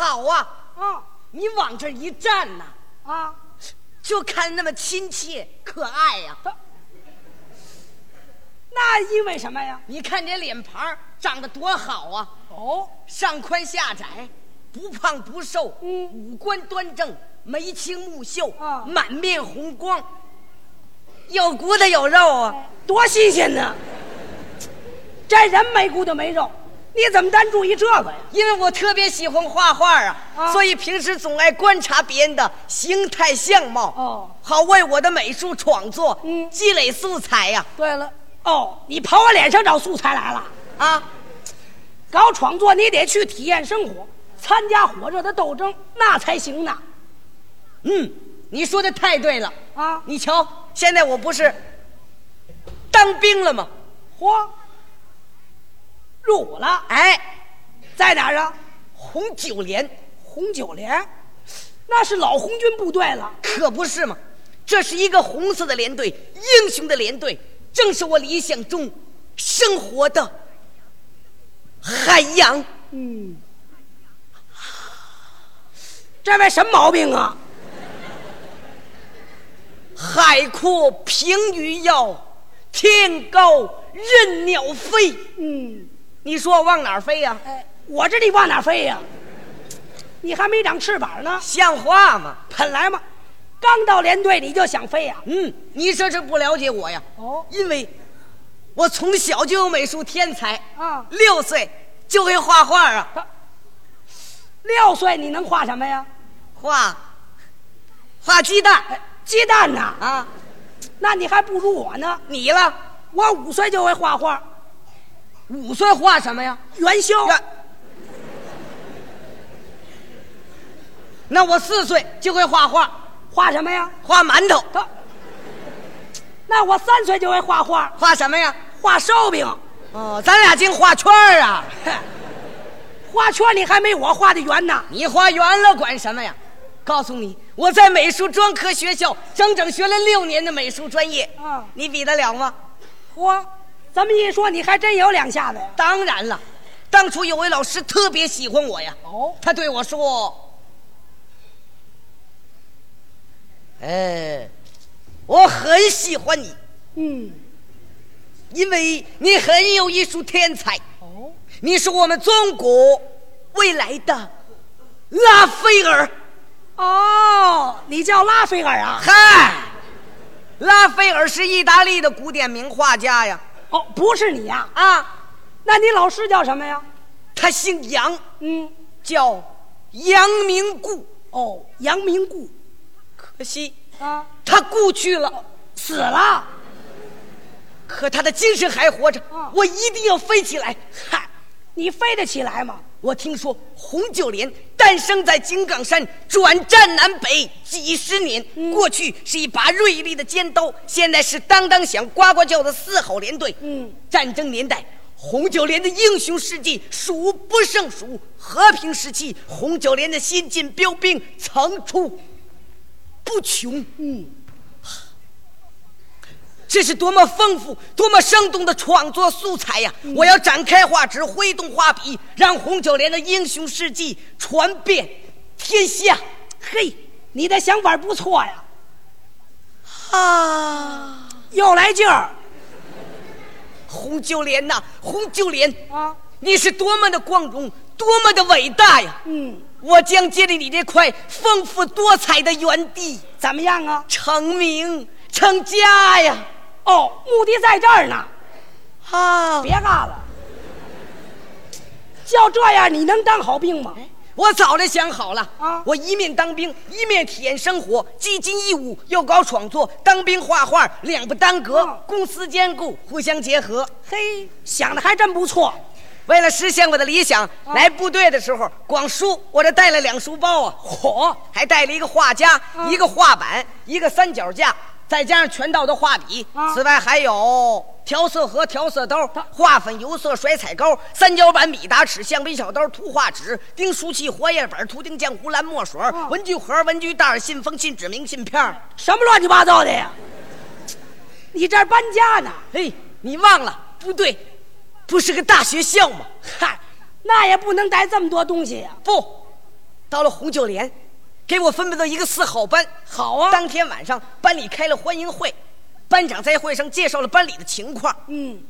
好啊，啊你往这一站呐，啊，就看那么亲切可爱呀、那因为什么呀？你看这脸盘长得多好啊，哦，上宽下窄，不胖不瘦，嗯。五官端正，眉清目秀，啊。满面红光，有骨头有肉啊。多新鲜呢！这人没骨头没肉，你怎么单注意这个呀？因为我特别喜欢画画啊，啊所以平时总爱观察别人的形态相貌，哦好为我的美术创作嗯积累素材呀、对了，哦，你跑我脸上找素材来了？啊！搞创作你得去体验生活，参加火热的斗争，那才行呢。嗯，你说的太对了啊你瞧，现在我不是当兵了吗？嚯，入伍了，哎，在哪儿啊？红九连红九连，那是老红军部队了。可不是嘛，这是一个红色的连队，英雄的连队，正是我理想中生活的海洋。嗯，这位什么毛病啊？海阔凭鱼跃，天高任鸟飞。嗯，你说我往哪儿飞呀、哎，我这里往哪飞呀？你还没长翅膀呢，像话吗？本来嘛，刚到连队你就想飞呀？嗯，你这是不了解我呀。哦因为我从小就有美术天才啊六岁就会画画啊，六岁你能画什么呀？画画鸡蛋哎，鸡蛋呐？啊。那你还不如我呢。你了，我五岁就会画画，五岁画什么呀？元宵。那我四岁就会画画，画什么呀？画馒头，那我三岁就会画画，画什么呀？画烧饼。哦，咱俩净画圈儿啊！画圈你还没我画的圆呢。你画圆了管什么呀？告诉你，我在美术专科学校整整学了六年的美术专业，啊你比得了吗？嚯，这么一说，你还真有两下子呀。当然了，当初有位老师特别喜欢我呀。哦他对我说：“哎，我很喜欢你，嗯，因为你很有艺术天才，哦，你是我们中国未来的拉斐尔。哦，你叫拉斐尔啊？嗨，拉斐尔是意大利的古典名画家呀。哦，不是你呀、啊，那你老师叫什么呀？他姓杨，嗯，叫杨明固。哦，杨明固可惜啊，他故去了。死了。可他的精神还活着，啊我一定要飞起来。嗨，你飞得起来吗？我听说红九连诞生在井冈山，转战南北几十年。嗯过去是一把锐利的尖刀，现在是当当响、呱呱叫的四好连队。嗯，战争年代，红九连的英雄事迹数不胜数。和平时期，红九连的先进标兵层出不穷。嗯，这是多么丰富、多么生动的创作素材呀！我要展开画纸，挥动画笔，让红九连的英雄事迹传遍天下。嘿，你的想法不错呀，啊，又来劲儿红九连呐，红九连，啊。你是多么的光荣，多么的伟大呀！嗯，我将借着你这块丰富多彩的园地，怎么样啊？成名成家呀！哦，目的在这儿呢。啊，别干了，就这样你能当好兵吗？我早就想好了啊我一面当兵，一面体验生活，既尽义务又搞创作，当兵画画两不耽搁，嗯公私兼顾，互相结合。嘿，想的还真不错。为了实现我的理想，来部队的时候，光书我这带了两书包啊，嚯，还带了一个画夹、一个画板、一个三脚架，再加上全套的画笔。啊此外还有调色盒、调色刀、画粉、油色、甩彩膏、三角板、米打尺、橡皮小刀、图画纸、订书器、活页本、图钉浆糊、蓝墨水、文具盒、文具袋、信封、信纸、明信片儿。什么乱七八糟的呀？你这儿搬家呢？嘿，你忘了不对不是个大学校吗？嗨，那也不能带这么多东西呀、不，到了红九连，给我分配到一个四好班。好啊，当天晚上班里开了欢迎会，班长在会上介绍了班里的情况。嗯，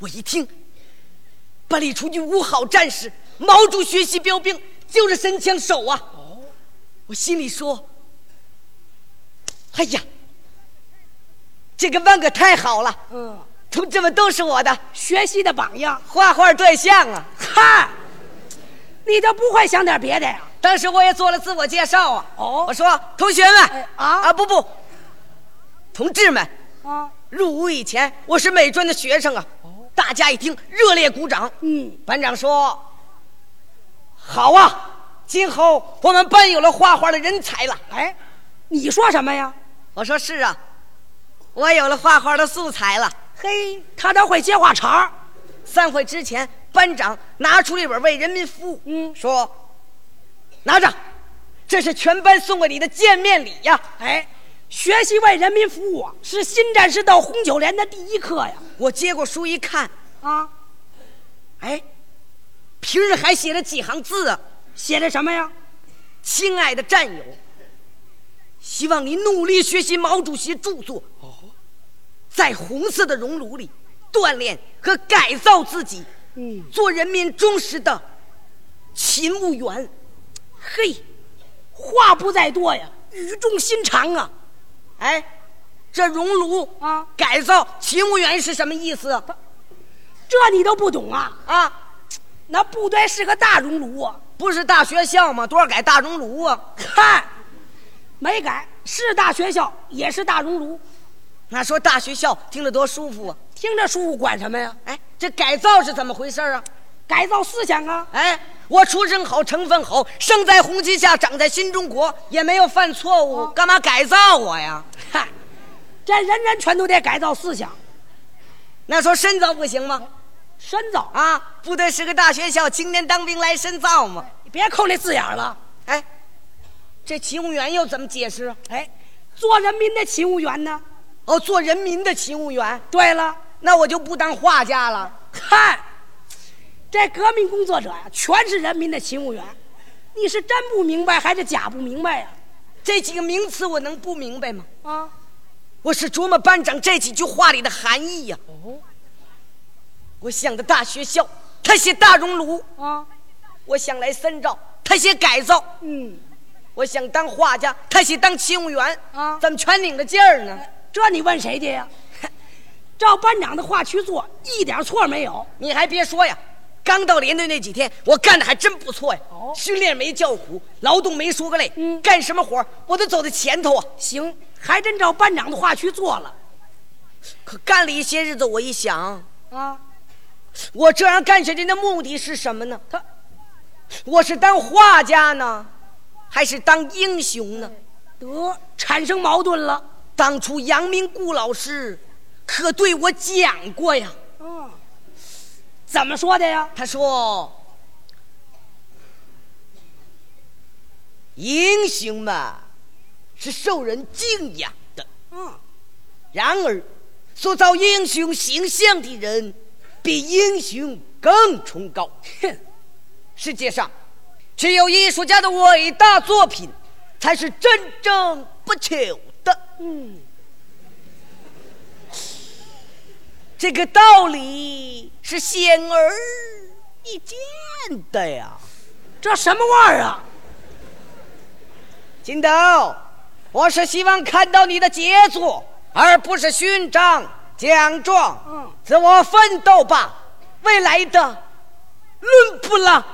我一听，班里出去五好战士，毛主学习标兵，就是神枪手啊！哦，我心里说：“哎呀，这个班可太好了！嗯，同志们都是我的学习的榜样，画画对象啊！嗨，你就不会想点别的呀？当时我也做了自我介绍啊。哦我说同学们哎啊啊不不，同志们，啊，入伍以前我是美专的学生啊。哦大家一听热烈鼓掌。嗯，班长说：“好啊，今后我们班有了画画的人才了。哎，你说什么呀？”我说：“是啊，我有了画画的素材了。嘿，他倒会接话茬儿。”散会之前，班长拿出了一本《为人民服务》，嗯说：“拿着，这是全班送给你的见面礼呀。哎，学习为人民服务啊，是新战士到红九连的第一课呀。”我接过书一看，啊，哎，平日还写着几行字啊。写的什么呀？亲爱的战友，希望你努力学习毛主席著作，在红色的熔炉里锻炼和改造自己，嗯，做人民忠实的勤务员。嘿，话不在多呀，语重心长啊。哎，这熔炉啊改造勤务员是什么意思啊？这你都不懂啊？啊，那部队是个大熔炉啊。不是大学校吗？多少改大熔炉啊？看，没改，是大学校，也是大熔炉，那说大学校听着多舒服啊！听着舒服，管什么呀？哎，这改造是怎么回事啊？改造思想啊。哎，我出身好，成分好，生在红旗下，长在新中国，也没有犯错误，干嘛改造我呀？嗨，这人人全都得改造思想，那说深造不行吗？深造。啊，部队是个大学校，青年当兵来深造嘛。你别扣那字眼儿了。哎，这勤务员又怎么解释啊？哎，做人民的勤务员呢？哦，做人民的勤务员，对了，那我就不当画家了。嗨，这革命工作者呀，全是人民的勤务员。你是真不明白还是假不明白呀？这几个名词我能不明白吗？啊，我是琢磨班长这几句话里的含义呀、哦，我想的大学校，他写大熔炉；啊，我想来深造，他写改造；嗯，我想当画家，他写当勤务员。啊怎么全拧着劲儿呢？这你问谁去呀？照班长的话去做，一点错没有。你还别说呀，刚到连队那几天，我干的还真不错呀。哦训练没叫苦，劳动没说个累，嗯干什么活我都走在前头啊。行，还真照班长的话去做了。可干了一些日子，我一想，啊，我这样干下去的目的是什么呢？他我是当画家呢，还是当英雄呢？得产生矛盾了。当初杨明顾老师可对我讲过呀，嗯，怎么说的呀？他说：“英雄嘛，是受人敬仰的。嗯，然而，塑造英雄形象的人，比英雄更崇高。哼，世界上，只有艺术家的伟大作品，才是真正不朽的。嗯，这个道理是显而易见的呀。这什么味儿啊？金斗，我是希望看到你的杰作，而不是勋章奖状。嗯，自我奋斗吧，未来的伦勃朗。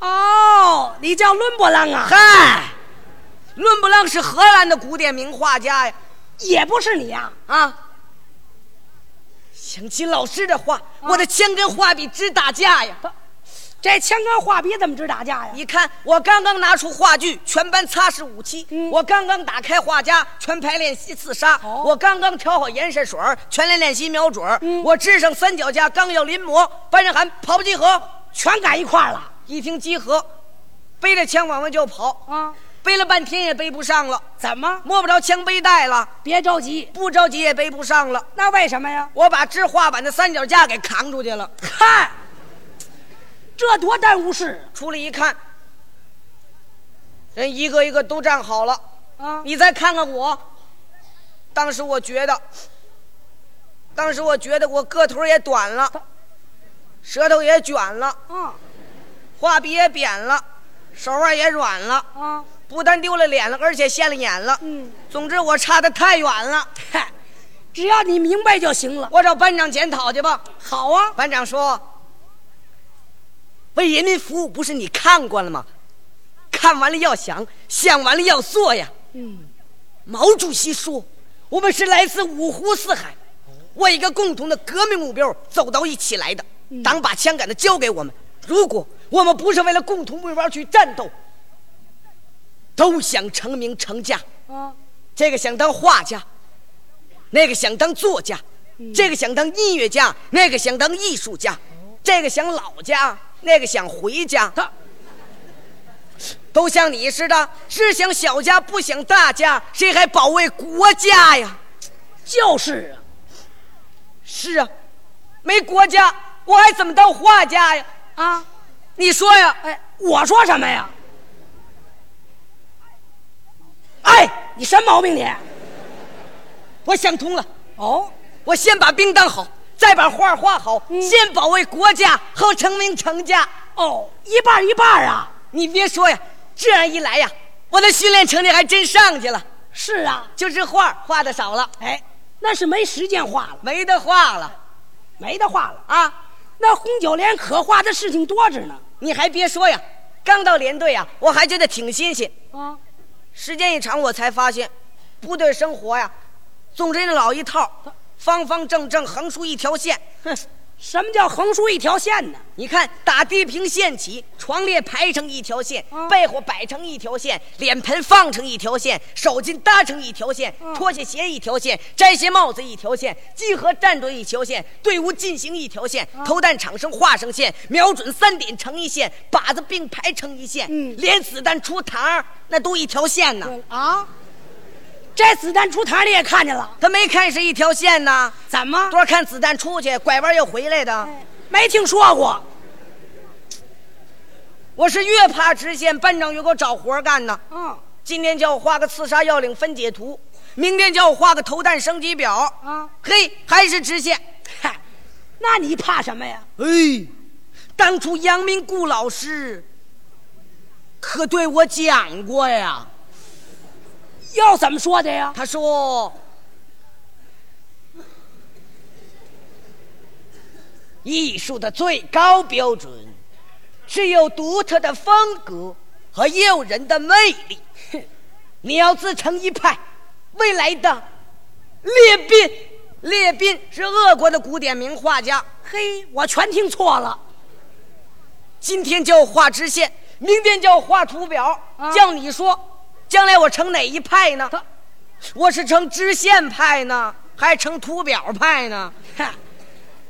哦，你叫伦勃朗啊？嗨，伦勃朗是荷兰的古典名画家呀。也不是你呀、啊，想起老师的话，我的枪跟画笔直打架呀。这枪跟画笔怎么直打架呀？你看，我刚刚拿出话剧，全班擦拭武器；嗯我刚刚打开画夹，全排练习刺杀；哦我刚刚调好颜色水，全连练习瞄准；嗯我支上三脚架，刚要临摹，班长喊跑不集合。全赶一块儿了一听集合，背着枪往外就跑，啊？背了半天也背不上了，怎么？摸不着枪背带了，别着急，不着急也背不上了。那为什么呀？我把支画板的三脚架给扛出去了，嗨，这多耽误事！出来一看，人一个一个都站好了，啊，你再看看我。当时我觉得，当时我觉得我个头也短了，舌头也卷了，啊画笔也扁了，手腕也软了，啊，不但丢了脸了，而且现了眼了。嗯，总之我差得太远了，嗨，只要你明白就行了。我找班长检讨去吧。好啊，班长说：“为人民服务不是你看过了吗？看完了要想，想完了要做呀。”嗯，毛主席说：“我们是来自五湖四海，为一个共同的革命目标走到一起来的。党把枪杆子交给我们，如果我们不是为了共同目标去战斗，都想成名成家。啊，这个想当画家，那个想当作家，这个想当音乐家，那个想当艺术家，这个想老家，那个想回家。他都像你似的，只想小家不想大家，谁还保卫国家呀？就是啊，是啊，没国家，我还怎么当画家呀？啊，你说呀？哎，我说什么呀？哎，你什么毛病你？我想通了，哦，我先把兵当好，再把画画好，嗯先保卫国家，后成名成家。哦，一半儿一半儿啊。你别说呀，这样一来呀，我的训练成绩还真上去了。是啊，就是画画的少了，哎，那是没时间画了，没得画了没得画了。啊！那红九连可画的事情多着呢。你还别说呀，刚到连队呀，我还觉得挺新鲜。啊，时间一长，我才发现，部队生活呀，总是那老一套，方方正正，横竖一条线。哼，什么叫横竖一条线呢？你看，打地平线起，床列排成一条线，嗯被窝摆成一条线，脸盆放成一条线，手巾搭成一条线，嗯脱下鞋一条线，摘下帽子一条线，集合战斗一条线，队伍进行一条线，嗯投弹场上画上线，瞄准三点成一线，靶子并排成一线，嗯。连子弹出膛儿那都一条线呢。啊，这子弹出膛你也看见了？他没看是一条线呢，怎么？多少看子弹出去，拐弯又回来的。没听说过。我是越怕直线，班长越给我找活干呢。嗯今天叫我画个刺杀要领分解图，明天叫我画个投弹升级表。啊，嘿，还是直线。嗨，那你怕什么呀？哎，当初杨明顾老师可对我讲过呀。又怎么说的呀？他说：“艺术的最高标准，是有独特的风格和诱人的魅力。你要自成一派，未来的列宾，列宾是俄国的古典名画家。嘿，我全听错了。今天叫画直线，明天叫画图表，啊叫你说，将来我成哪一派呢他？我是成知县派呢，还是成图表派呢？哈，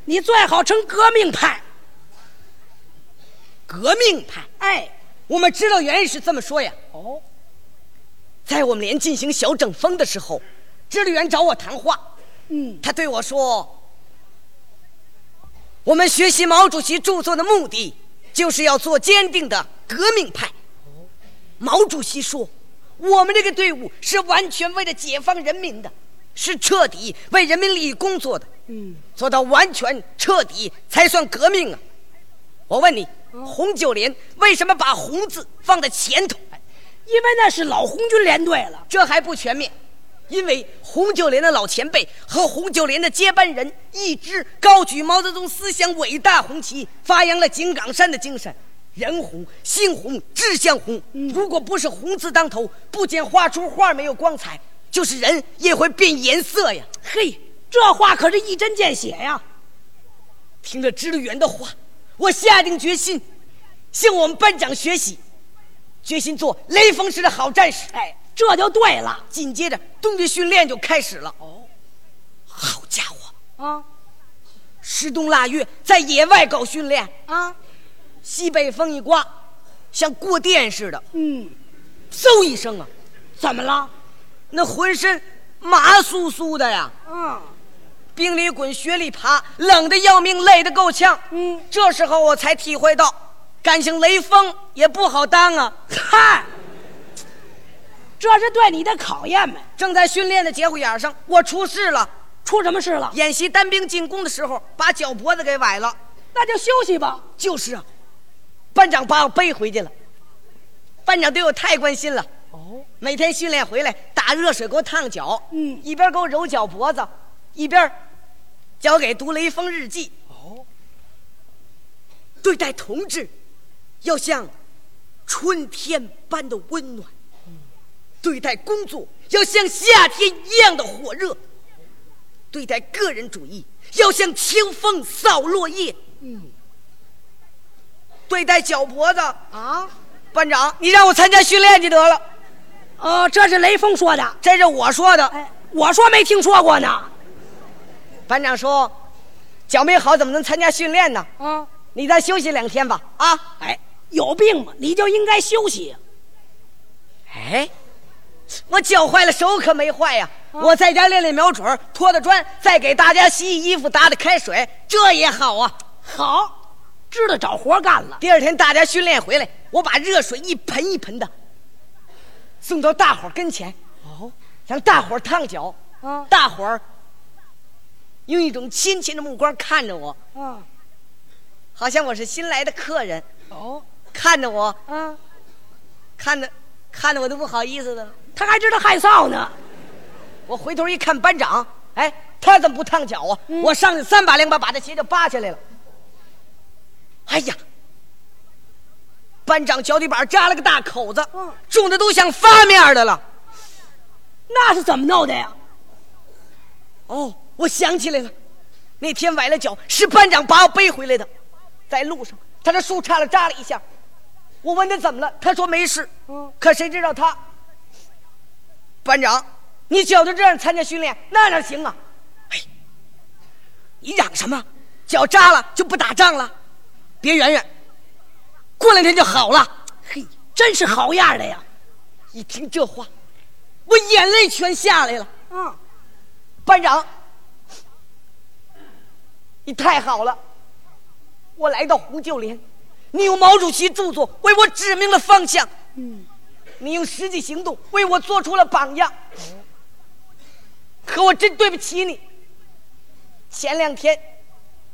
你最好成革命派。革命派。哎，我们知道原因是这么说呀，哦，在我们连进行小整风的时候，支队员找我谈话，嗯，他对我说：“我们学习毛主席著作的目的，就是要做坚定的革命派。”毛主席说：“我们这个队伍是完全为了解放人民的，是彻底为人民利益工作的。嗯，做到完全彻底才算革命啊！”我问你，红九连为什么把“红”字放在前头？因为那是老红军连队了。这还不全面，因为红九连的老前辈和红九连的接班人一直高举毛泽东思想伟大红旗，发扬了井冈山的精神。人红、心红、志向红。如果不是红字当头，不仅画出画没有光彩，就是人也会变颜色呀。嘿，这话可是一针见血呀。听了支队员的话，我下定决心向我们班长学习，决心做雷锋式的好战士。哎，这就对了。紧接着，冬季训练就开始了。哦，好家伙！啊十冬腊月在野外搞训练，啊，西北风一刮，像过电似的，嗯，嗖一声啊，怎么了？那浑身麻酥酥的呀，嗯冰里滚，雪里爬，冷的要命，累得够呛。嗯，这时候我才体会到，感情雷锋也不好当啊。嗨，这是对你的考验呗。正在训练的节骨眼上，我出事了。出什么事了？演习单兵进攻的时候，把脚脖子给崴了。那就休息吧。就是啊，班长把我背回去了。班长对我太关心了。哦，每天训练回来，打热水给我烫脚。嗯，一边给我揉脚脖子，一边教给读雷锋日记。哦，对待同志，要像春天般的温暖；对待工作，要像夏天一样的火热。对待个人主义，要像清风扫落叶。嗯。对待脚脖子啊，班长，你让我参加训练就得了。哦，这是雷锋说的，这是我说的。哎，我说没听说过呢。班长说，脚没好怎么能参加训练呢？啊，你再休息两天吧。啊，哎，有病吗？你就应该休息。哎。我脚坏了，手可没坏呀！我在家练练瞄准，拖的砖，再给大家洗洗衣服，打打开水，这也好啊！好，知道找活干了。第二天大家训练回来，我把热水一盆一盆的送到大伙跟前，哦，让大伙烫脚。啊，大伙儿用一种亲切的目光看着我，啊，好像我是新来的客人。哦，看着我，啊，看着看着我都不好意思的了。他还知道害臊呢，我回头一看，班长，哎，他怎么不烫脚啊？我上去三把两把把他鞋就扒下来了。哎呀，班长脚底板扎了个大口子，肿的都像发面的了。那是怎么弄的呀？哦，我想起来了，那天崴了脚是班长把我背回来的，在路上他这树杈子扎了一下，我问他怎么了，他说没事。可谁知道他。班长，你脚就这样参加训练，那哪行啊？哎，你嚷什么？脚扎了就不打仗了？别圆圆，过两天就好了。嘿，真是好样的呀！一听这话，我眼泪全下来了。嗯，班长，你太好了！我来到红旧连，你用毛主席著作为我指明了方向。嗯。你用实际行动为我做出了榜样，可我真对不起你。前两天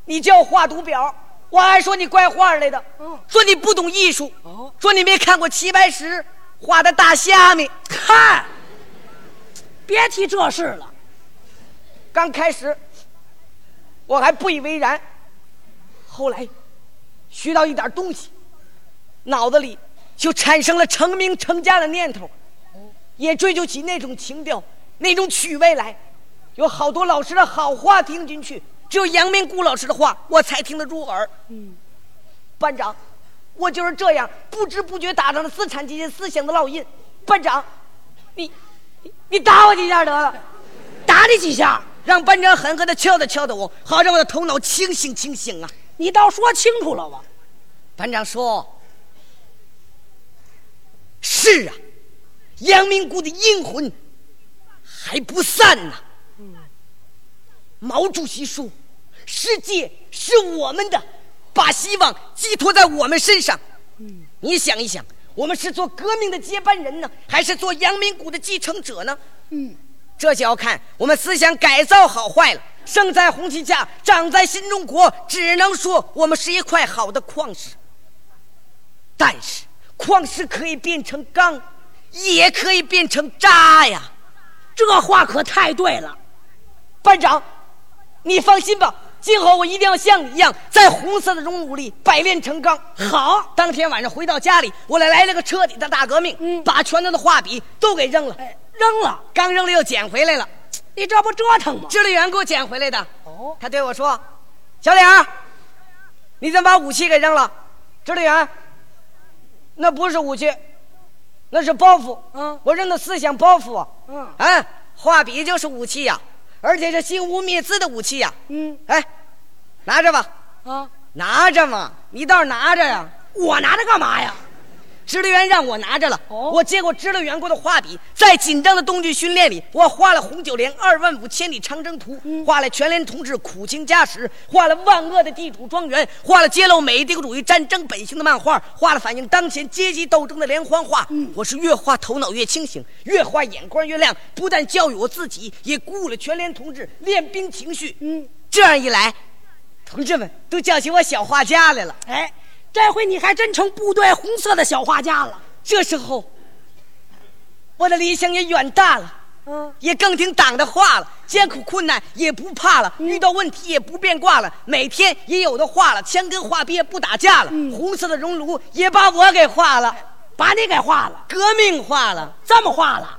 你叫我画图表，我还说你怪画来的，说你不懂艺术，说你没看过齐白石画的大虾米。看，别提这事了。刚开始我还不以为然，后来学到一点东西，脑子里。就产生了成名成家的念头，也追求起那种情调、那种趣味来。有好多老师的好话听进去，只有杨明谷老师的话我才听得入耳。嗯，班长，我就是这样不知不觉打上了资产阶级思想的烙印。班长，你你你打我几下得了，打你几下，让班长狠狠的敲打敲打我，好让我的头脑清醒清醒啊！你倒说清楚了吧？班长说。是啊，杨明谷的阴魂还不散呢。毛主席说：“世界是我们的，把希望寄托在我们身上。”你想一想，我们是做革命的接班人呢，还是做阳明谷的继承者呢？嗯，这就要看我们思想改造好坏了。生在红旗下，长在新中国，只能说我们是一块好的矿石。但是。矿石可以变成钢，也可以变成渣呀，这话可太对了。班长，你放心吧，今后我一定要像你一样，在红色的熔炉里百炼成钢。好，当天晚上回到家里，我来来了个彻底的大革命，嗯，把全头的画笔都给扔了，扔了，刚扔了又捡回来了。你这不折腾吗？支队员给我捡回来的。哦，他对我说：“小李儿，你怎么把武器给扔了？”支队员。那不是武器，那是包袱。嗯，我扔的思想包袱啊。嗯，啊，画笔就是武器呀，而且是心无灭资的武器呀。嗯，哎，拿着吧。啊，拿着嘛，你倒是拿着呀。我拿着干嘛呀？指导员让我拿着了。哦我接过指导员给我的画笔，在紧张的冬季训练里，我画了红九连二万五千里长征图，画了全连同志苦情家史，画了万恶的地主庄园，画了揭露美帝国主义战争本性的漫画，画了反映当前阶级斗争的连环画。我是越画头脑越清醒，越画眼光越亮，不但教育我自己，也鼓舞了全连同志练兵情绪。嗯，这样一来，同志们都叫起我小画家来了。哎，这回你还真成部队红色的小画家了。这时候，我的理想也远大了，嗯，也更听党的话了，艰苦困难也不怕了，遇到问题也不变卦了，每天也有的画了，枪跟画笔也不打架了，红色的熔炉也把我给画了，把你给画了，革命化了。这么画了。